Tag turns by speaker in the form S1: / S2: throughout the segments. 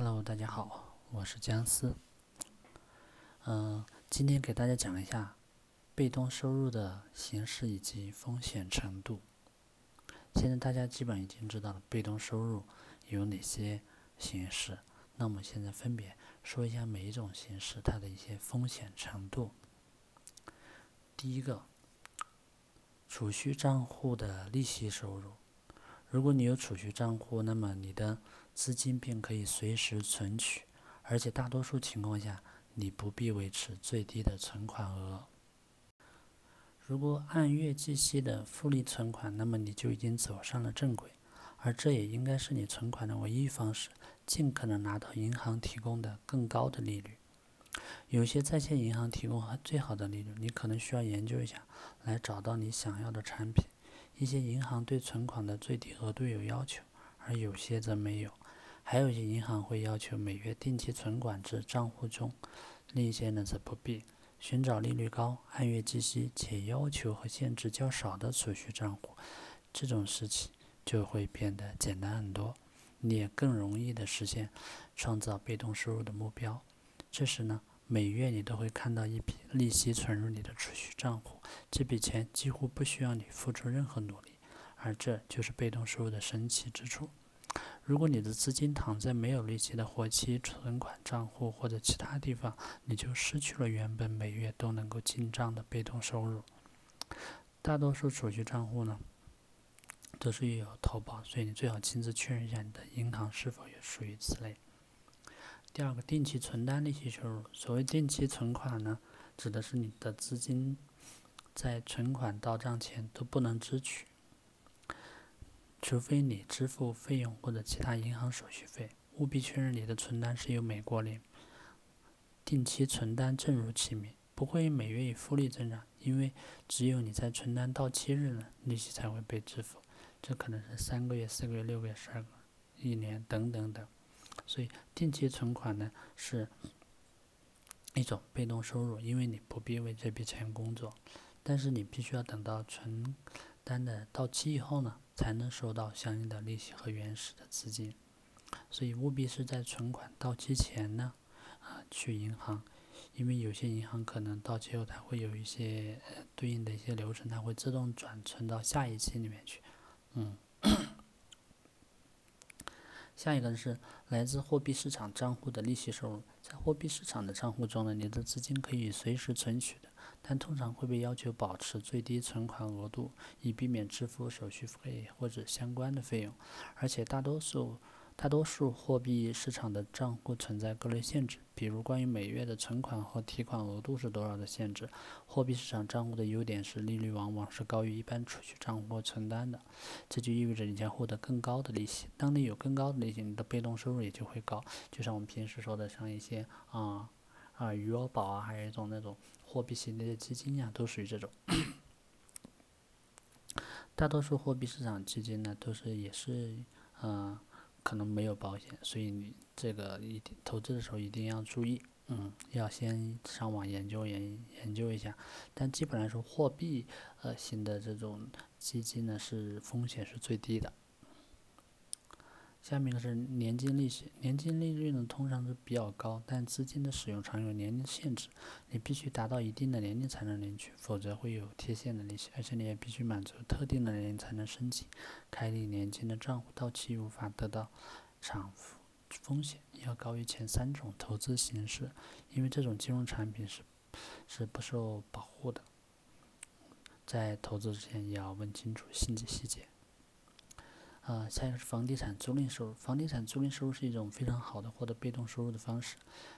S1: Hello，大家好，我是姜思。嗯，今天给大家讲一下被动收入的形式以及风险程度。现在大家基本已经知道了被动收入有哪些形式，那我们现在分别说一下每一种形式它的一些风险程度。第一个，储蓄账户的利息收入。如果你有储蓄账户，那么你的资金并可以随时存取，而且大多数情况下，你不必维持最低的存款额。如果按月计息的复利存款，那么你就已经走上了正轨，而这也应该是你存款的唯一方式，尽可能拿到银行提供的更高的利率。有些在线银行提供最好的利率，你可能需要研究一下，来找到你想要的产品。一些银行对存款的最低额度有要求，而有些则没有。还有一些银行会要求每月定期存款至账户中，另一些呢则不必。寻找利率高、按月计息且要求和限制较少的储蓄账户，这种事情就会变得简单很多，你也更容易的实现创造被动收入的目标。这时呢？每月你都会看到一笔利息存入你的储蓄账户，这笔钱几乎不需要你付出任何努力，而这就是被动收入的神奇之处。如果你的资金躺在没有利息的活期存款账户或者其他地方，你就失去了原本每月都能够进账的被动收入。大多数储蓄账户呢，都是有投保，所以你最好亲自确认一下你的银行是否也属于此类。第二个，定期存单利息收入。所谓定期存款呢，指的是你的资金在存款到账前都不能支取，除非你支付费用或者其他银行手续费。务必确认你的存单是由美国联定期存单正如其名，不会每月以复利增长，因为只有你在存单到期日呢，利息才会被支付。这可能是三个月、四个月、六个月、十二个、一年等等等。所以，定期存款呢是一种被动收入，因为你不必为这笔钱工作，但是你必须要等到存单的到期以后呢，才能收到相应的利息和原始的资金。所以，务必是在存款到期前呢，啊，去银行，因为有些银行可能到期后它会有一些对应的一些流程，它会自动转存到下一期里面去，嗯。下一个是来自货币市场账户的利息收入。在货币市场的账户中呢，你的资金可以随时存取的，但通常会被要求保持最低存款额度，以避免支付手续费或者相关的费用。而且大多数。大多数货币市场的账户存在各类限制，比如关于每月的存款和提款额度是多少的限制。货币市场账户的优点是利率往往是高于一般储蓄账户或存单的，这就意味着你将获得更高的利息。当你有更高的利息，你的被动收入也就会高。就像我们平时说的，像一些啊啊余额宝啊，还有一种那种货币型的基金呀，都属于这种。大多数货币市场基金呢，都是也是嗯。可能没有保险，所以你这个一定投资的时候一定要注意，嗯，要先上网研究研研究一下。但基本来说，货币呃型的这种基金呢，是风险是最低的。下面是年金利息，年金利率呢通常是比较高，但资金的使用常有年龄限制，你必须达到一定的年龄才能领取，否则会有贴现的利息，而且你也必须满足特定的年龄才能申请开立年金的账户，到期无法得到偿付，风险要高于前三种投资形式，因为这种金融产品是是不受保护的，在投资之前也要问清楚细节细节。啊，下一个是房地产租赁收入。房地产租赁收入是一种非常好的获得被动收入的方式。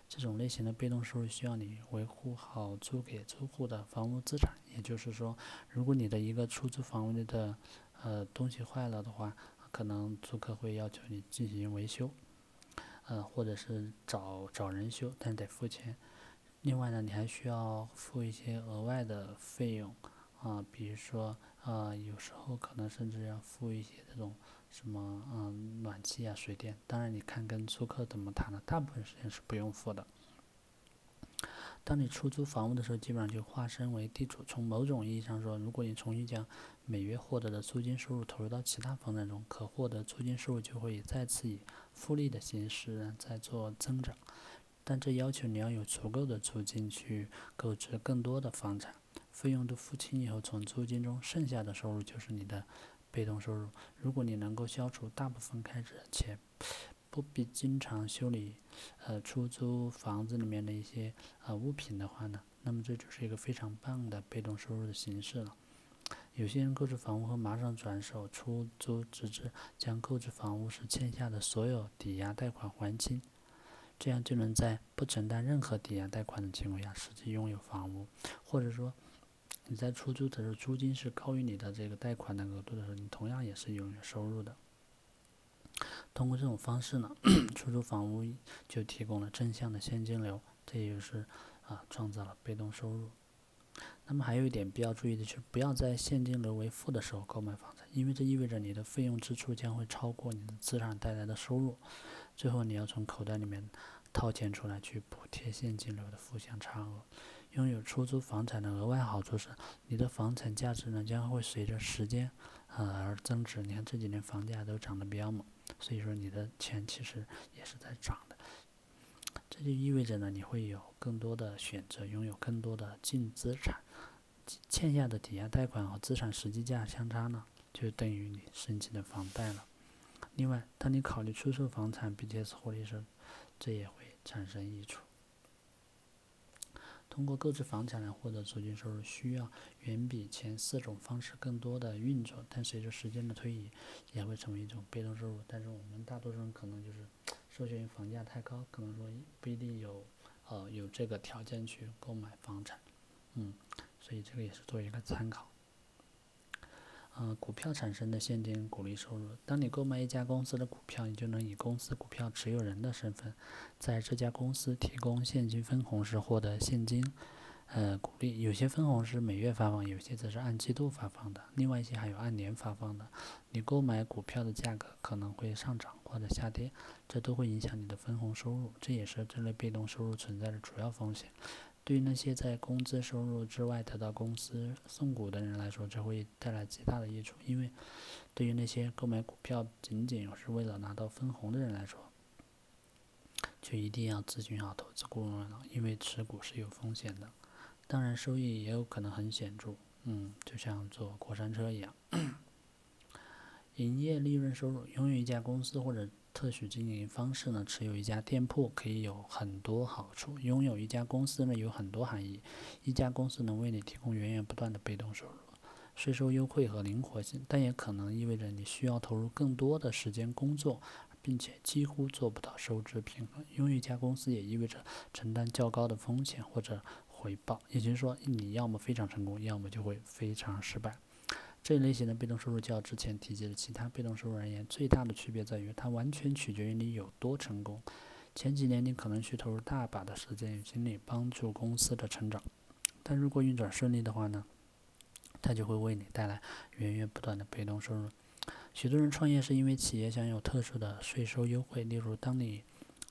S1: 这种类型的被动收入需要你维护好租给租户的房屋资产。也就是说，如果你的一个出租房屋的呃东西坏了的话，可能租客会要求你进行维修，呃，或者是找找人修，但得付钱。另外呢，你还需要付一些额外的费用啊，比如说啊，有时候可能甚至要付一些这种。什么嗯，暖气啊，水电，当然你看跟租客怎么谈了，大部分时间是不用付的。当你出租房屋的时候，基本上就化身为地主。从某种意义上说，如果你重新将每月获得的租金收入投入到其他房产中，可获得租金收入就会再次以复利的形式在做增长。但这要求你要有足够的租金去购置更多的房产，费用都付清以后，从租金中剩下的收入就是你的被动收入。如果你能够消除大部分开支，且不必经常修理，呃，出租房子里面的一些呃物品的话呢，那么这就是一个非常棒的被动收入的形式了。有些人购置房屋后马上转手出租，直至将购置房屋时欠下的所有抵押贷款还清，这样就能在不承担任何抵押贷款的情况下实际拥有房屋。或者说，你在出租的时候租金是高于你的这个贷款的额度的时候，你同样也是有收入的。通过这种方式呢，出租房屋就提供了正向的现金流，这也就是啊创造了被动收入。那么还有一点必要注意的就是，不要在现金流为负的时候购买房产，因为这意味着你的费用支出将会超过你的资产带来的收入，最后你要从口袋里面掏钱出来去补贴现金流的负向差额。拥有出租房产的额外好处是，你的房产价值呢将会随着时间呃而增值。你看这几年房价都涨得比较猛。所以说，你的钱其实也是在涨的，这就意味着呢，你会有更多的选择，拥有更多的净资产，欠下的抵押贷款和资产实际价相差呢，就等于你申请的房贷了。另外，当你考虑出售房产并且获利时，这也会产生益处。通过购置房产来获得租金收入，需要远比前四种方式更多的运作，但随着时间的推移，也会成为一种被动收入。但是我们大多数人可能就是受限于房价太高，可能说不一定有呃有这个条件去购买房产，嗯，所以这个也是作为一个参考。呃，股票产生的现金股利收入。当你购买一家公司的股票，你就能以公司股票持有人的身份，在这家公司提供现金分红时获得现金，呃，股利。有些分红是每月发放，有些则是按季度发放的，另外一些还有按年发放的。你购买股票的价格可能会上涨或者下跌，这都会影响你的分红收入，这也是这类被动收入存在的主要风险。对于那些在工资收入之外得到公司送股的人来说，这会带来极大的益处。因为对于那些购买股票仅仅是为了拿到分红的人来说，就一定要咨询好投资顾问了。因为持股是有风险的，当然收益也有可能很显著。嗯，就像坐过山车一样。营业利润收入，拥有一家公司或者。特许经营方式呢？持有一家店铺可以有很多好处。拥有一家公司呢，有很多含义。一家公司能为你提供源源不断的被动收入、税收优惠和灵活性，但也可能意味着你需要投入更多的时间工作，并且几乎做不到收支平衡。拥有一家公司也意味着承担较高的风险或者回报，也就是说，你要么非常成功，要么就会非常失败。这类型的被动收入较之前提及的其他被动收入而言，最大的区别在于它完全取决于你有多成功。前几年你可能需投入大把的时间与精力帮助公司的成长，但如果运转顺利的话呢，它就会为你带来源源不断的被动收入。许多人创业是因为企业享有特殊的税收优惠，例如当你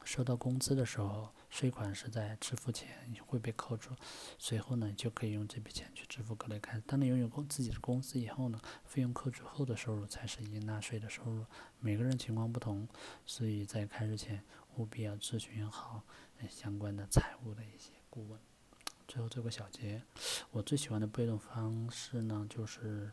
S1: 收到工资的时候。税款是在支付前会被扣除，随后呢就可以用这笔钱去支付各类开支。当你拥有公自己的公司以后呢，费用扣除后的收入才是应纳税的收入。每个人情况不同，所以在开始前务必要咨询好相关的财务的一些顾问。最后做个小结，我最喜欢的被动方式呢就是。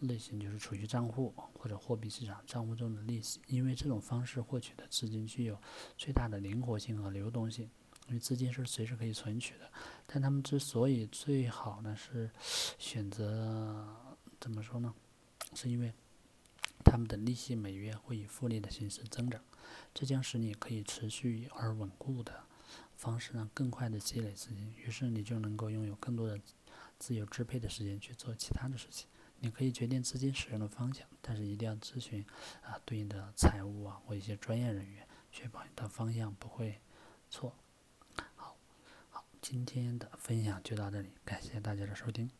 S1: 类型就是储蓄账户或者货币市场账户中的利息，因为这种方式获取的资金具有最大的灵活性和流动性，因为资金是随时可以存取的。但他们之所以最好呢，是选择怎么说呢？是因为他们的利息每月会以复利的形式增长，这将使你可以持续而稳固的方式呢更快的积累资金，于是你就能够拥有更多的自由支配的时间去做其他的事情。你可以决定资金使用的方向，但是一定要咨询啊对应的财务啊或一些专业人员，确保你的方向不会错。好，好，今天的分享就到这里，感谢大家的收听。